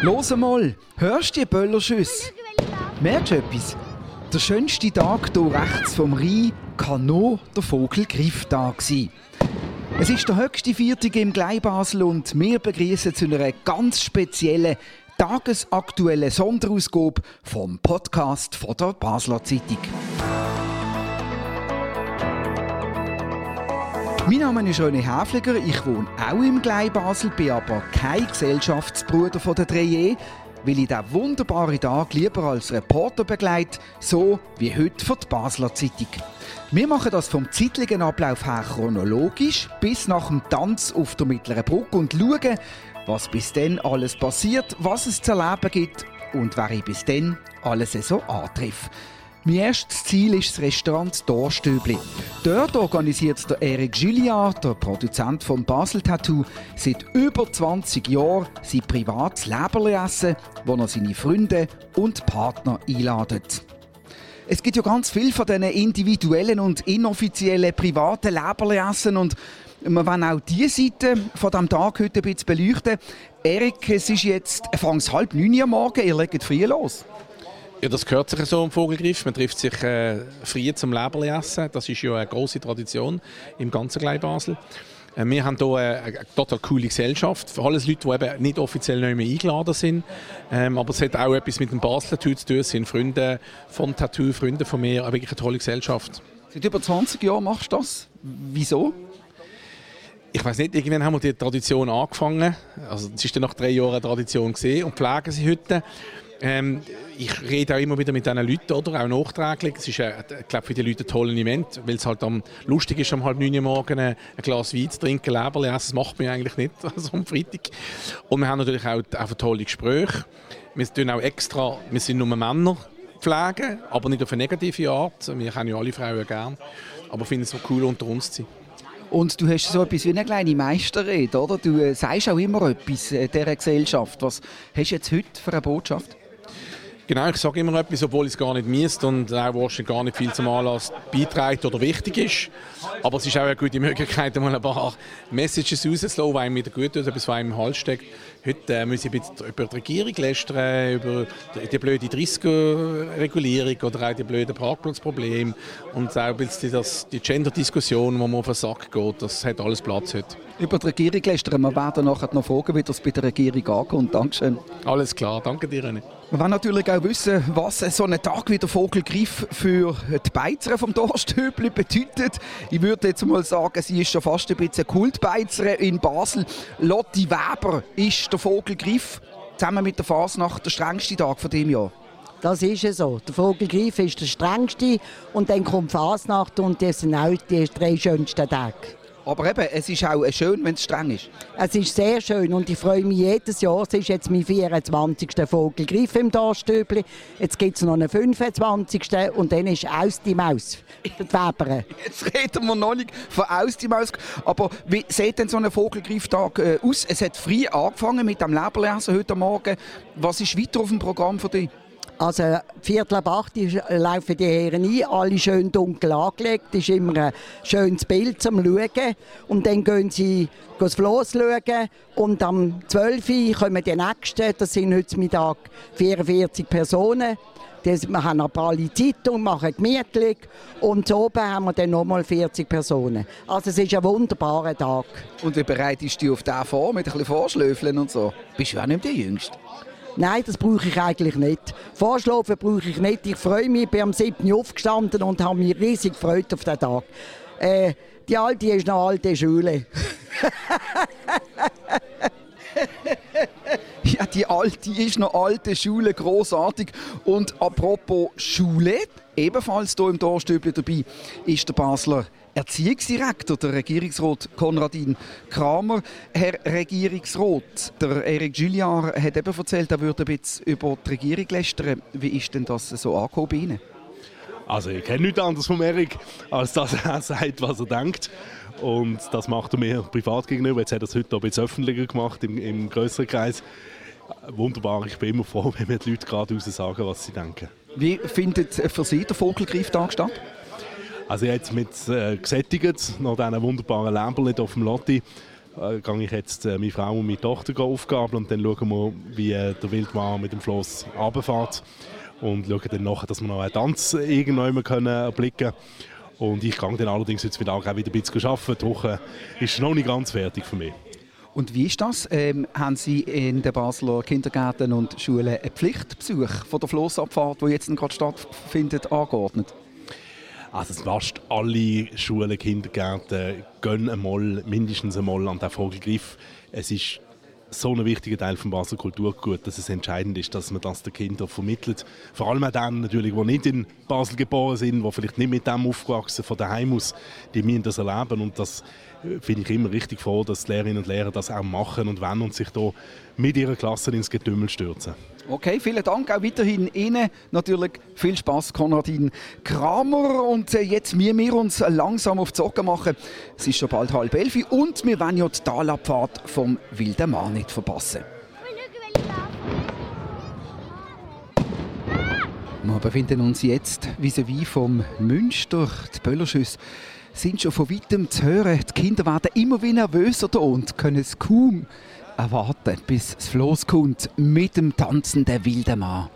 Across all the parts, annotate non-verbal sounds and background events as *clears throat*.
Los mal, hörst du die Böllerschüsse? Merkst du etwas? Der schönste Tag hier rechts vom Rhein kann nur der Vogelgrifftag sein. Es ist der höchste Viertag im Gleibasel und wir begrüßen zu einer ganz speziellen tagesaktuellen Sonderausgabe vom Podcast von der Basler Zeitung. Mein Name ist René Häfliger, ich wohne auch im Gleibasel, bin aber kein Gesellschaftsbruder von der Dreie, weil ich diesen wunderbaren Tag lieber als Reporter begleite, so wie heute für die Basler Zeitung. Wir machen das vom zeitlichen Ablauf her chronologisch bis nach dem Tanz auf der Mittleren Brücke und schauen, was bis dann alles passiert, was es zu erleben gibt und wer ich bis dann alles so antrifft. Mein erstes Ziel ist das Restaurant Dorstübli. Dort organisiert der Eric Gilliard, der Produzent vom Basel Tattoo, seit über 20 Jahren sein privates Leberli-Essen, wo er seine Freunde und Partner einladet. Es gibt ja ganz viel von diesen individuellen und inoffiziellen privaten Leberli-Essen und wir wollen auch diese Seite von diesem Tag heute ein bisschen beleuchten. Erik, es ist jetzt fangs halb neun Uhr morgen, ihr legt früh los. Ja, das gehört sich so im Vogelgriff. Man trifft sich äh, früh zum Leberli essen. Das ist ja eine große Tradition im ganzen Klein Basel. Äh, wir haben hier eine, eine, total coole Gesellschaft. Für alles Leute, die eben nicht offiziell nicht mehr eingeladen sind. Ähm, aber es hat auch etwas mit dem Basler Tattoo zu tun. Es sind Freunde vom Tattoo, Freunde von mir. Eine wirklich eine tolle Gesellschaft. Seit über 20 Jahren machst du das. Wieso? ich weiß nicht, irgendwann haben wir die Tradition angefangen. Also es ist dann nach drei Jahren eine Tradition gesehen und pflegen sie heute. Ähm, ich rede auch immer wieder mit diesen Leuten, oder? auch nachträglich. Es ist, äh, ich glaube, für die Leute ein tolles Event, weil es halt am lustig ist, um halb neun Uhr morgens ein Glas Wein zu trinken, Leberli essen. Das macht man eigentlich nicht, *laughs* also am Freitag. Und wir haben natürlich auch, auch tolle Gespräche. Wir tun auch extra, wir sind nur Männer pflegen, aber nicht auf eine negative Art. Wir kennen ja alle Frauen gerne, aber finden es so cool, unter uns zu sein. Und du hast so etwas wie eine kleine Meisterrede, oder? Du äh, sagst auch immer etwas äh, dieser Gesellschaft. Was hast du jetzt heute für eine Botschaft? Genau, ich sage immer etwas, obwohl ich es gar nicht müsste und auch wahrscheinlich gar nicht viel zum Anlass beiträgt oder wichtig ist. Aber es ist auch eine gute Möglichkeit, mal ein paar Messages rauszulassen, die einem wieder gut tut, etwas, was einem im Hals steckt. Heute äh, muss ich ein bisschen über die Regierung lästern, über die blöde 30-Regulierung oder auch die blöden Parkplatzprobleme und auch ein bisschen das, die Gender-Diskussion, wo man auf den Sack geht. Das hat alles Platz heute. Über die Regierung lästern. Wir werden nachher noch fragen, wie das bei der Regierung ankommt. Dankeschön. Alles klar, danke dir, René. Wir wollen natürlich auch wissen, was so ein Tag wie der Vogelgriff für die Beizer vom Dorsthöbli bedeutet. Ich würde jetzt mal sagen, sie ist schon fast ein bisschen Kultbeizer in Basel. Lotti Weber ist der Vogelgriff zusammen mit der Fasnacht der strengste Tag von dem Jahr. Das ist es so. Der Vogelgriff ist der strengste und dann kommt Fasnacht und das sind auch die drei schönsten Tage. Aber eben, es ist auch schön, wenn es streng ist. Es ist sehr schön und ich freue mich jedes Jahr. Es ist jetzt mein 24. Vogelgriff im Dorfstübli. Jetzt gibt es noch einen 25. und dann ist aus die Maus. Die. Jetzt reden wir noch nicht von aus die Maus. Aber wie sieht denn so ein Vogelgrifftag äh, aus? Es hat früh angefangen mit dem Leberlesen heute Morgen. Was ist weiter auf dem Programm für dich? Also Viertel ab acht laufen die Herren ein, alle schön dunkel angelegt. Das ist immer ein schönes Bild zum Schauen. Und dann gehen sie das Floss schauen. Und am 12 Uhr kommen die Nächsten, das sind heute Mittag 44 Personen. Das, wir haben noch alle Zeit und machen gemütlich. Und oben haben wir dann nochmal 40 Personen. Also es ist ein wunderbarer Tag. Und wie bereitest du dich auf den vor, mit ein bisschen Vorschläfeln und so? Bist du auch nicht der Jüngste? Nein, das brauche ich eigentlich nicht. Vorschlafen brauche ich nicht. Ich freue mich, ich bin am 7. aufgestanden und habe mich riesig gefreut auf den Tag. Äh, die Alte ist noch alte Schule. *laughs* ja, die Alte ist noch alte Schule, großartig. Und apropos Schule, ebenfalls hier im Dorfstübli dabei ist der Basler Erziehungsdirektor, der Regierungsrat Konradin Kramer. Herr Regierungsrat, der Eric Julliard hat eben erzählt, er würde ein bisschen über die Regierung lästern. Wie ist denn das so angekommen bei Ihnen? Also ich kenne nichts anderes von Eric, als dass er *laughs* sagt, was er denkt. Und das macht er mir privat gegenüber. Jetzt hat er es heute ein bisschen öffentlicher gemacht, im, im größeren Kreis. Wunderbar, ich bin immer froh, *laughs* wenn mir die Leute gerade sagen, was sie denken. Wie findet für Sie der Vogelgrifftag statt? Also jetzt mit äh, gesättigt, nach diesen wunderbaren Lämpeln auf dem Lotti. äh, gehe ich jetzt äh, meine Frau und meine Tochter aufgabeln und dann schauen wir, wie äh, der Wildmann mit dem Floss runterfährt und schauen dann nachher, dass wir noch einen Tanz irgendwann können erblicken Und ich gehe dann allerdings jetzt wieder auch wieder ein bisschen arbeiten. Die Woche ist noch nicht ganz fertig für mich. Und wie ist das? Ähm, haben Sie in den Basler Kindergärten und Schulen einen Pflichtbesuch von der Flossabfahrt, die jetzt gerade stattfindet, angeordnet? Also fast alle Schulen, Kindergärten gehen einmal, mindestens einmal an den Vogelgriff. Es ist so ein wichtiger Teil des Basler Kulturgut, dass es entscheidend ist, dass man das den Kindern vermittelt. Vor allem auch denen natürlich, die nicht in Basel geboren sind, die vielleicht nicht mit dem aufgewachsen von daheim aus, die müssen das erleben und das äh, finde ich immer richtig froh, dass die Lehrerinnen und Lehrer das auch machen und wenn und sich da mit ihrer Klasse ins Getümmel stürzen. Okay, vielen Dank auch weiterhin Ihnen. Natürlich viel Spaß, Konradin Kramer. Und äh, jetzt müssen wir uns langsam auf die Socken machen. Es ist schon bald halb elf und wir wollen ja die Talabfahrt vom Wilden Mann nicht verpassen. Wir befinden uns jetzt vis-à-vis vom Münster. Die Böllerschüsse sind schon von weitem zu hören. Die Kinder werden immer wie nervöser und können es kaum erwarten, bis das Floß kommt mit dem tanzenden wilden Mann.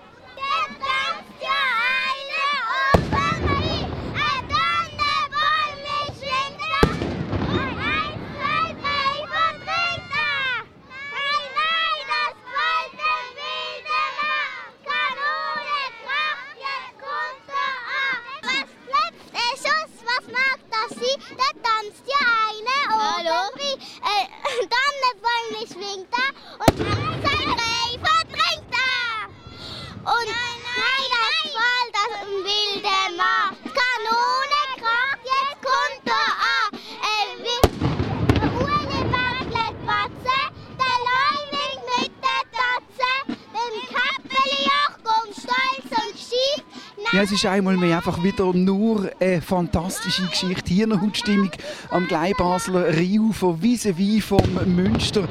Es ist einmal mehr einfach wieder nur eine fantastische Geschichte. Hier eine Hautstimmung am Gleibasler Rheinufer, vis-à-vis vom Münster.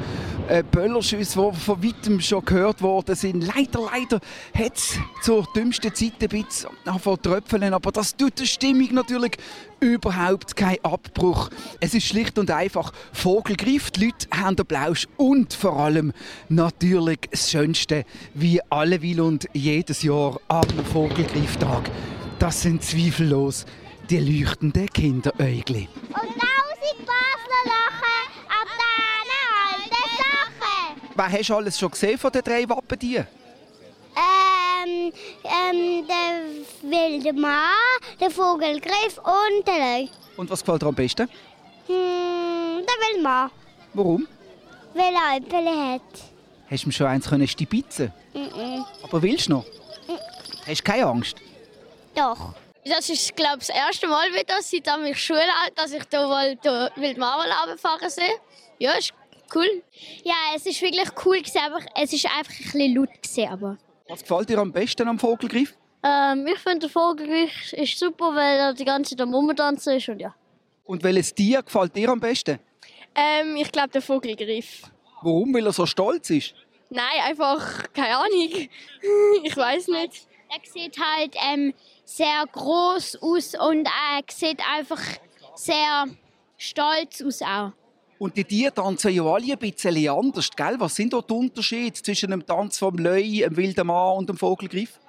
Äh, Böllerschüsse, die von weitem schon gehört worden sind. Leider, leider hat es zur dümmsten Zeit ein bisschen tröpfeln, aber das tut der Stimmung natürlich überhaupt keinen Abbruch. Es ist schlicht und einfach Vogelgriff. Die Leute haben den Blausch und vor allem natürlich das Schönste, wie alle will und jedes Jahr am Vogelgrifftag. Das sind zweifellos die leuchtenden Kinderäugli. Und tausend Basler lachen ab diesen alten Sachen. Was hast du alles schon gesehen von den drei Wappentieren? Ähm, ähm, der wilde Mann, der Vogelgriff und der Löwe. Und was gefällt dir am besten? Hm, der wilde Mann, Warum? weil er Äpfel hat. Hast du ihm schon eins können stibitzen? Mhm. Aber willst du noch? Hast du keine Angst? Doch. Das ist, glaube ich, das erste Mal wieder, seit ich Schule dass ich da mal da Wildmarvel runterfahren sehe. Ja, ist cool. Ja, es ist wirklich cool aber es ist einfach ein bisschen laut gewesen, aber. Was gefällt dir am besten am Vogelgriff? Ähm, ich finde, der Vogelgriff ist super, weil er die ganze Zeit am Rumtanzen ist und ja. Und welches Tier gefällt dir am besten? Ähm, ich glaube, der Vogelgriff. Warum? Weil er so stolz ist? Nein, einfach keine Ahnung. *laughs* ich weiß nicht. Er sieht halt ähm, sehr groß aus und er sieht einfach sehr stolz aus auch. Und die Tiere tanzen ja alle ein bisschen anders, gell? Was sind dort die Unterschiede zwischen dem Tanz vom Löwe, dem wilden Mann und dem Vogelgriff?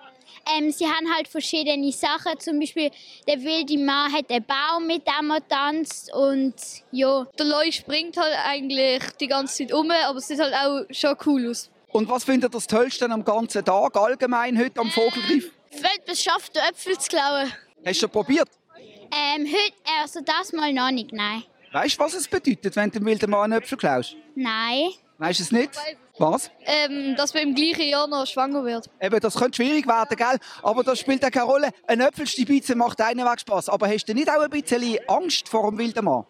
Ähm, sie haben halt verschiedene Sachen. Zum Beispiel der wilde Mann hat einen Baum, mit dem er tanzt und ja. Der Leu springt halt eigentlich die ganze Zeit um, aber es sieht halt auch schon cool aus. Und was findet ihr das Tollste am ganzen Tag, allgemein heute am Vogelgriff? Wenn es schafft, Äpfel zu klauen. Hast du schon probiert? Ähm, heute, also das mal noch nicht, nein. Weißt du, was es bedeutet, wenn du dem wilden Mann einen Äpfel klaust? Nein. Weißt du es nicht? Was? Ähm, dass man im gleichen Jahr noch schwanger wird. Eben, das könnte schwierig werden, gell? Aber das spielt auch keine Rolle. Ein Äpfelstibize macht einen Weg Spass. Aber hast du nicht auch ein bisschen Angst vor dem wilden Mann?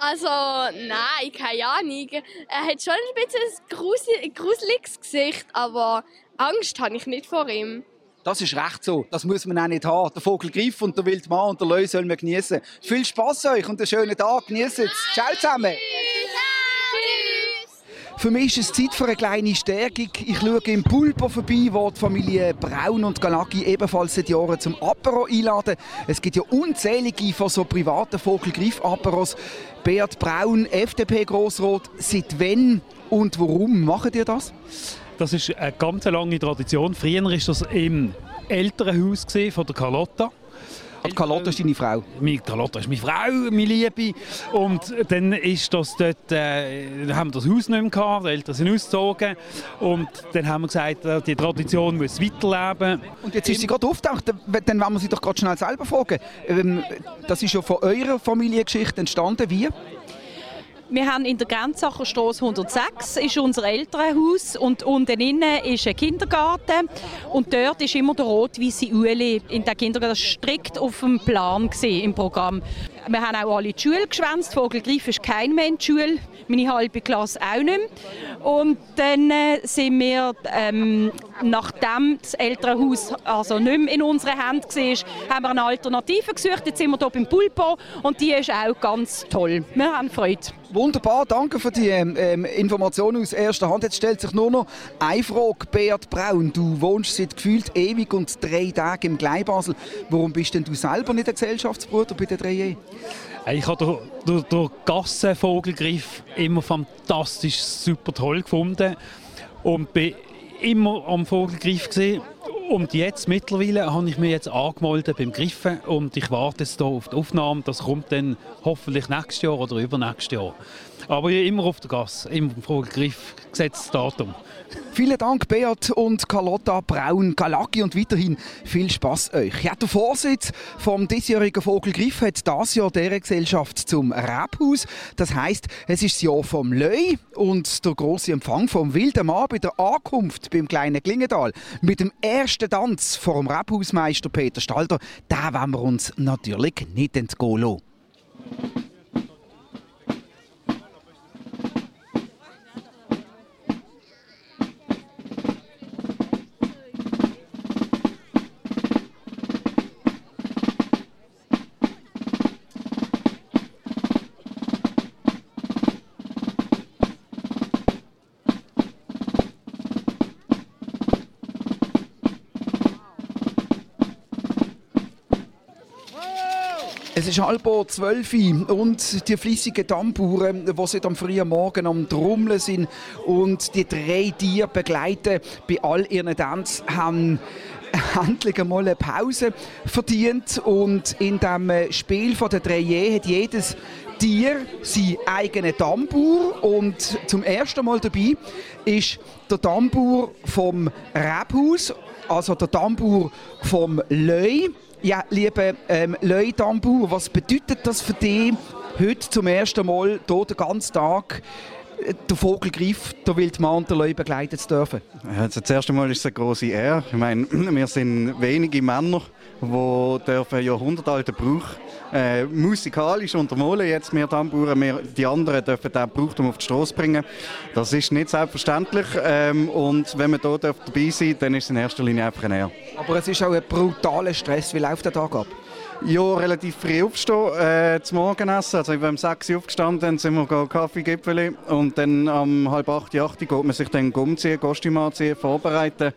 Also, nein, keine Ahnung. Er hat schon ein bisschen ein grusel- gruseliges Gesicht, aber Angst habe ich nicht vor ihm. Das ist recht so. Das muss man auch nicht haben. Der Vogelgriff und der Wildmann und der Löwe sollen wir genießen. Viel Spaß euch und einen schönen Tag. Genießt es. Ciao zusammen. Für mich ist es Zeit für eine kleine Stärkung. Ich schaue im Pulpo vorbei, wo die Familie Braun und Galacki ebenfalls seit Jahren zum Apero einladen. Es gibt ja unzählige von so privaten Vogelgriff-Aperos. Beat Braun, FDP-Grossrot, seit wann und warum macht ihr das? Das ist eine ganz lange Tradition. Früher war das im Elternhaus von der Carlotta. Und Carlotta ist deine Frau? Meine Carlotta ist meine Frau, meine Liebe. Und dann ist das dort, äh, haben wir das Haus nicht mehr gehabt, die Eltern sind ausgezogen. Und dann haben wir gesagt, äh, die Tradition muss weiterleben. Und jetzt ist sie gerade aufgetaucht, dann wollen wir sie doch gerade schnell selber fragen. Ähm, das ist ja von eurer Familiengeschichte entstanden, wie? Wir haben in der Grenzacher Straße 106 ist unser Elternhaus und unten innen ist ein Kindergarten und dort ist immer der rot-weiße Ueli in der Kindergarten strikt auf dem Plan im Programm. Wir haben auch alle die Schule geschwänzt. Vogelgriff ist kein die Schule, meine halbe Klasse auch nicht mehr. Und dann äh, sind wir, ähm, nachdem das Elternhaus also nicht mehr in unseren Händen war, haben wir eine Alternative gesucht. Jetzt sind wir hier beim Pulpo und die ist auch ganz toll. Wir haben Freude. Wunderbar, danke für die ähm, ähm, Informationen aus erster Hand. Jetzt stellt sich nur noch eine Frage, Beat Braun. Du wohnst seit gefühlt ewig und drei Tagen im Gleibasel. Warum bist denn du selber nicht der Gesellschaftsbruder bei der 3 ich habe den, den, Gassenvogelgriff immer fantastisch, super toll gefunden und bin immer am Vogelgriff gesehen. Und jetzt mittlerweile habe ich mich jetzt angemeldet beim Griffen und ich warte jetzt hier auf die Aufnahme. Das kommt dann hoffentlich nächstes Jahr oder übernächstes Jahr. Aber immer auf der Gas, im Vogelgriff, gesetztes Datum. Vielen Dank, Beat und Carlotta Braun, Galacki und weiterhin viel Spaß euch. Ja, der Vorsitz vom diesjährigen Vogelgriff hat das Jahr der Gesellschaft zum Rebhaus. Das heißt, es ist das Jahr vom Löi und der große Empfang vom wilden Mann bei der Ankunft beim kleinen Klingendal mit dem ersten Tanz vor dem Rebhausmeister Peter Stalder. Da wollen wir uns natürlich nicht entgehen lassen. Ist halb zwölf und die flüssigen Tamburen, die seit am frühen Morgen am Trommeln sind und die drei Tiere begleiten bei all ihren Tanz, haben *laughs* endlich einmal eine Pause verdient. Und in dem Spiel von der drei hat jedes Tier seinen eigenen Tambour und zum ersten Mal dabei ist der Tambour vom Rebhaus, also der Tambour vom Löi ja, lieber ähm, Leu Tambour, was bedeutet das für dich, heute zum ersten Mal hier den ganzen Tag der Vogelgriff, der Leu begleiten zu dürfen? Also das erste Mal ist es eine große Ehre. Ich meine, *clears throat* wir sind wenige Männer, die dürfen jahrhundertealten Brauch äh, musikalisch untermalen. Jetzt wir Tamburen, wir, die anderen dürfen den Brauchtum auf die Straße bringen. Das ist nicht selbstverständlich. Ähm, und wenn man hier dabei sein dann ist es in erster Linie einfach ein Ehre. Aber es ist auch ein brutaler Stress. Wie läuft der Tag ab? Ja, relativ früh aufstehen, äh, zum Morgenessen. Also ich bin um 6 Uhr aufgestanden, dann sind wir Kaffeegipfel und dann um halb 8, 8 geht man sich dann umziehen, Kostüm anziehen, vorbereiten.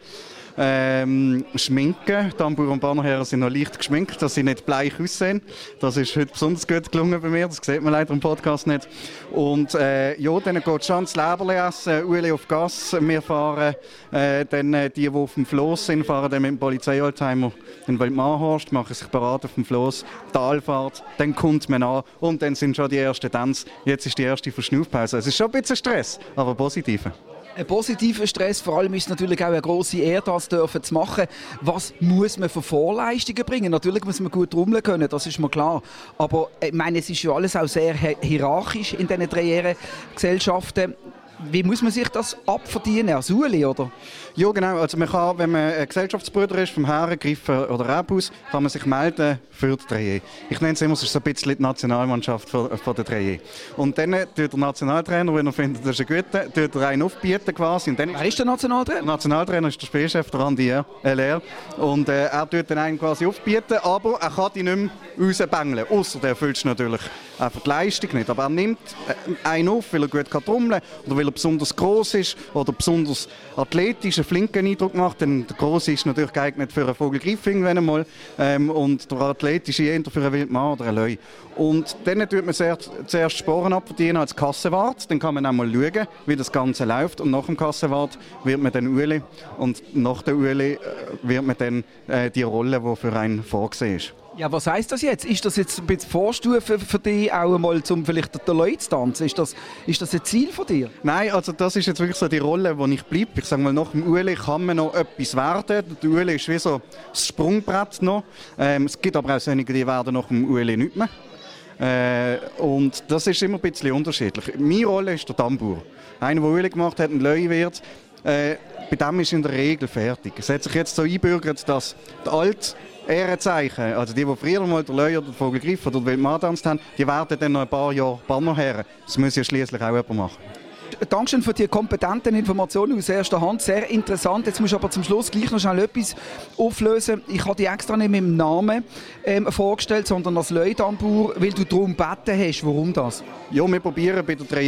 Ähm, schminken. Tambour und Bannerherren sind noch leicht geschminkt, dass sie nicht bleich aussehen. Das ist heute besonders gut gelungen bei mir. Das sieht man leider im Podcast nicht. Und äh, ja, dann geht schon das Leberli essen, Ueli auf Gas. Wir fahren äh, dann äh, die, die auf dem Floss sind, fahren dann mit dem Polizei-Oldtimer in Waldmannhorst, machen sich bereit auf dem Floss, Talfahrt, dann kommt man an und dann sind schon die ersten Tanz. Jetzt ist die erste Verschnaufpause. Es ist schon ein bisschen Stress, aber positiv. Ein positiver Stress, vor allem ist es natürlich auch eine grosse Ehre, das dürfen zu machen. Was muss man für Vorleistungen bringen? Natürlich muss man gut trommeln können, das ist mir klar. Aber ich meine, es ist ja alles auch sehr hierarchisch in diesen drei Gesellschaften. Wie muss man sich das abverdienen? Als Uli, oder? Ja, genau. Also man kann, wenn man Gesellschaftsbruder ist, vom Herren, oder Rebhaus, kann man sich melden für die 3 Ich nenne es immer, es ist so ein bisschen die Nationalmannschaft von, von der 3 Und dann tut der Nationaltrainer, wenn er findet, das ist ein guter, tut er einen aufbieten quasi. Und dann Wer ist der Nationaltrainer? Der Nationaltrainer ist der Spielchef, der Andi LR. Und äh, er tut den einen quasi aufbieten, aber er kann die nicht mehr rausbängeln. Außer er erfüllt natürlich einfach die Leistung nicht. Aber er nimmt äh, einen auf, weil er gut kann trommeln oder weil er besonders groß ist oder besonders athletisch, einen flinken Eindruck macht. Denn der Große ist natürlich geeignet für einen Vogelgriff irgendwann einmal ähm, und der athletische eher für einen Wildmann oder einen Löwe. Und dann tut man zuerst, zuerst Sporen abverdienen als Kassenwart. Dann kann man einmal schauen, wie das Ganze läuft. Und nach dem Kassenwart wird man dann Ueli. Und nach der Ueli äh, wird man dann äh, die Rolle, die für einen vorgesehen ist. Ja, was heißt das jetzt? Ist das jetzt ein bisschen Vorstufe für dich auch einmal, um vielleicht den Leuten zu tanzen? Ist das, ist das ein Ziel von dir? Nein, also das ist jetzt wirklich so die Rolle, wo ich bleibe. Ich sage mal, nach dem Ueli kann man noch etwas werden. Der Ueli ist wie so das Sprungbrett noch. Ähm, es gibt aber auch solche, die werden nach dem Ueli nicht mehr. Äh, und das ist immer ein bisschen unterschiedlich. Meine Rolle ist der Tambour. Einer, der Ueli gemacht hat, ein Löwe wird. Äh, bei dem ist in der Regel fertig. Es hat sich jetzt so einbürgert, dass der Alt Ehrenzeichen, also die, die früher mal der Löwe oder der Vogelgriff oder der Wildmann haben, die werden dann noch ein paar Jahre Bannerherren. Das muss ja schließlich auch jemand machen. Dankeschön für die kompetenten Informationen aus erster Hand. Sehr interessant. Jetzt musst du aber zum Schluss gleich noch schnell etwas auflösen. Ich habe dich extra nicht mit dem Namen ähm, vorgestellt, sondern als Leutambur, weil du darum gebeten hast. Warum das? Ja, wir probieren bei der 3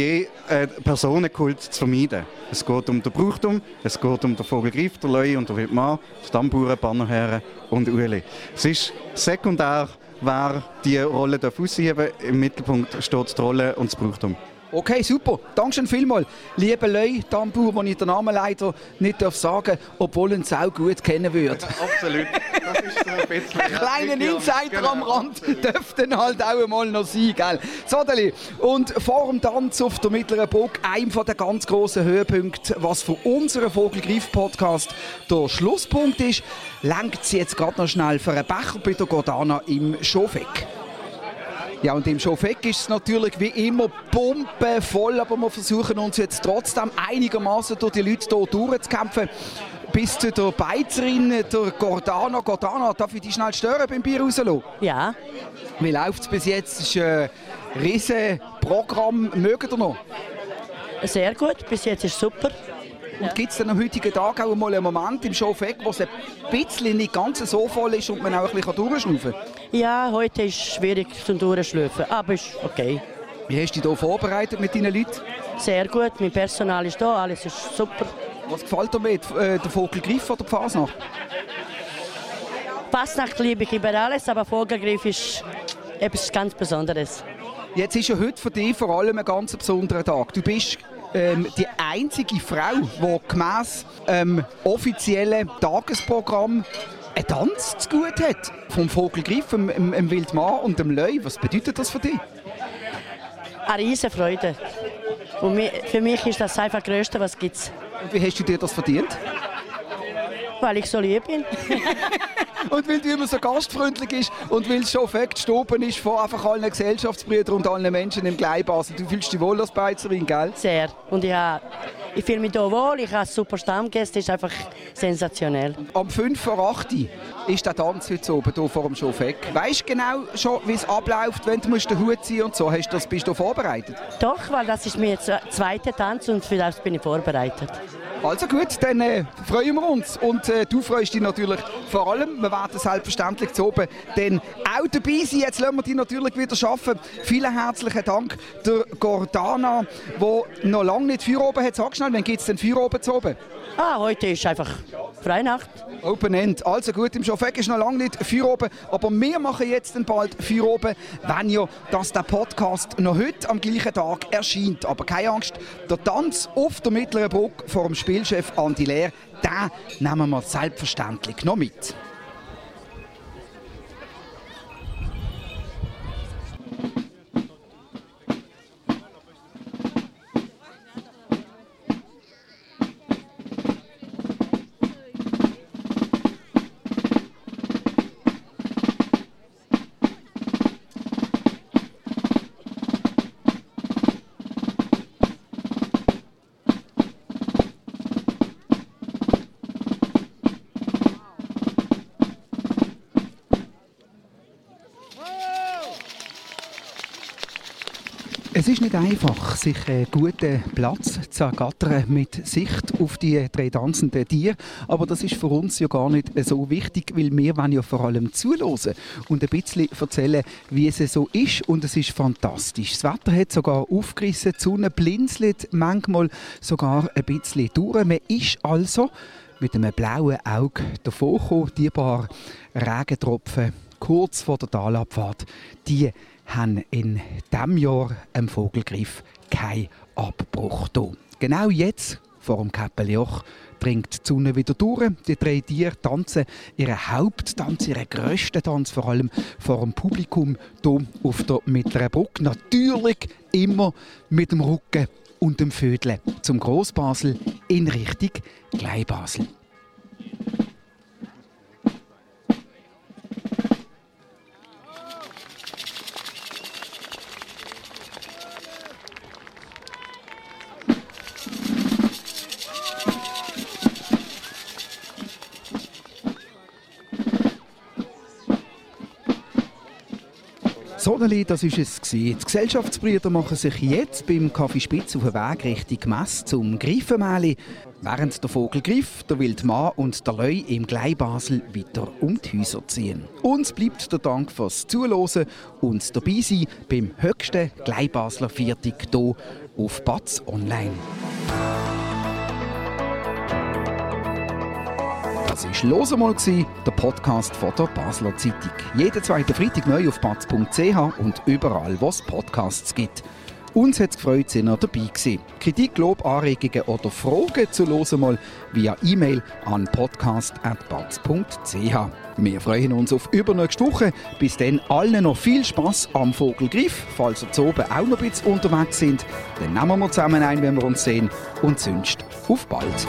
äh, Personenkult zu vermeiden. Es geht um den Brauchtum, es geht um den Vogelgriff, der Leu und der Wildmann, die Stammbauern, Bannerherren und Ueli. Es ist sekundär, wer die Rolle ausheben darf. Im Mittelpunkt steht die Rolle und das Brauchtum. Okay, super. Dankeschön vielmals. Lieber Leu, Tambour, den ich den Namen leider nicht sagen darf, obwohl er ihn auch gut kennen würde. Absolut. Das ist so ein bisschen... *laughs* Ein kleiner Insider genau. am Rand dürfte halt auch einmal noch sein, gell? Sodeli, und vor dem Tanz auf der Mittleren Burg, einem der ganz grossen Höhepunkte, was für unseren Vogelgriff-Podcast der Schlusspunkt ist, lenkt sie jetzt gerade noch schnell für einen Becher bei der Gordana im Schofeck. Ja, und im Schofeck ist es natürlich wie immer voll, aber wir versuchen uns jetzt trotzdem einigermaßen durch die Leute hier durchzukämpfen. Bis zu der Beizerin, der Gordana. Gordana, darf ich dich schnell stören beim Bier rauslassen? Ja. Wie läuft es bis jetzt? Es ist ein riesiges Programm. Mögt ihr noch? Sehr gut, bis jetzt ist es super. Und gibt es dann am heutigen Tag auch mal einen Moment im Showfeck, wo es ein bisschen nicht ganz so voll ist und man auch ein bisschen durchschnaufen kann? Ja, heute ist es schwierig zum Durchschnaufen, aber ist okay. Wie hast du dich hier vorbereitet mit deinen Leuten? Sehr gut, mein Personal ist da, alles ist super. Was gefällt dir mit äh, der Vogelgriff oder die Fasnacht? Fasnacht liebe ich über alles, aber Vogelgriff ist etwas ganz Besonderes. Jetzt ist ja heute für dich vor allem ein ganz besonderer Tag. Du bist ähm, die einzige Frau, die gemäss ähm, offiziellen Tagesprogramm einen Tanz zu gut hat. Vom Vogelgriff, dem, dem, dem Wildmann und dem Löwe. Was bedeutet das für dich? Eine riesige Freude. Und für mich ist das einfach das Größte, was es gibt. Und wie hast du dir das verdient? Weil ich so lieb bin. *laughs* und weil du immer so gastfreundlich bist und weil es schon fett gestoben ist von einfach allen Gesellschaftsbrüdern und allen Menschen im Gleibasel. Du fühlst dich wohl als Beizerin, gell? Sehr. Und ich, ich fühle mich hier wohl, ich habe super Stammgäste, ist einfach sensationell. Am 5 vor 8 ist der Tanz heute oben hier vor dem Schofeck. Weißt du genau schon, wie es abläuft, wenn du den Hut ziehen und so? Hast du das, bist du vorbereitet? Doch, weil das ist mein zweiter Tanz und für das bin ich vorbereitet. Also gut, dann äh, freuen wir uns. Und äh, du freust dich natürlich vor allem. Werden selbstverständlich zu oben dann auch dabei sein. Jetzt lassen wir dich natürlich wieder schaffen. Vielen herzlichen Dank der Gordana, die noch lange nicht Feuer oben hat. Sag schnell, wann gibt es denn Feuer oben zu oben? Ah, heute ist einfach Freinacht. Open End. Also gut, im Schofeck ist noch lange nicht Feuer oben, aber wir machen jetzt dann bald Feuer oben, wenn ja dass der Podcast noch heute am gleichen Tag erscheint. Aber keine Angst, der Tanz auf der Mittleren Brücke vor dem Spielchef Andi Lehr, den nehmen wir selbstverständlich noch mit. Es ist nicht einfach, sich einen guten Platz zu ergattern mit Sicht auf die drei tanzenden Tiere. Aber das ist für uns ja gar nicht so wichtig, weil wir wollen ja vor allem zuhören und ein bisschen erzählen, wie es so ist. Und es ist fantastisch. Das Wetter hat sogar aufgerissen, die Sonne blinzelt manchmal sogar ein bisschen durch. Man ist also mit einem blauen Auge davor gekommen, die paar Regentropfen kurz vor der Talabfahrt, die haben in diesem Jahr im Vogelgriff keinen Abbruch da. Genau jetzt, vor dem Käppeljoch, dringt die Sonne wieder durch. Die drei Tiere tanzen ihren Haupttanz, ihren grössten Tanz, vor allem vor dem Publikum hier auf der Mittleren Brücke. Natürlich immer mit dem Rücken und dem Vödeln zum Großbasel in Richtung Kleinbasel. Sonneli, das ist es. Die Gesellschaftsbrüder machen sich jetzt beim Kaffee Spitz auf den Weg Richtung Mess zum Greifenmähli. Während der Vogel griff, der Wildmann und der Leu im Gleibasel weiter um die Häuser ziehen. Uns bleibt der Dank fürs Zuhören und dabei sein beim höchsten Gleibasler Viertig hier auf Batz Online. Das war «Los einmal», der Podcast von der Basler Zeitung. Jeden zweiten Freitag neu auf batz.ch und überall, wo es Podcasts gibt. Uns hat es gefreut, dass ihr dabei gewesen. Kritik, Lob, Anregungen oder Fragen zu «Los einmal» via E-Mail an podcast.batz.ch. Wir freuen uns auf übernächste Woche. Bis dann allen noch viel Spaß am Vogelgriff. Falls ihr zu oben auch noch ein bisschen unterwegs sind, dann nehmen wir zusammen ein, wenn wir uns sehen. Und sonst auf bald.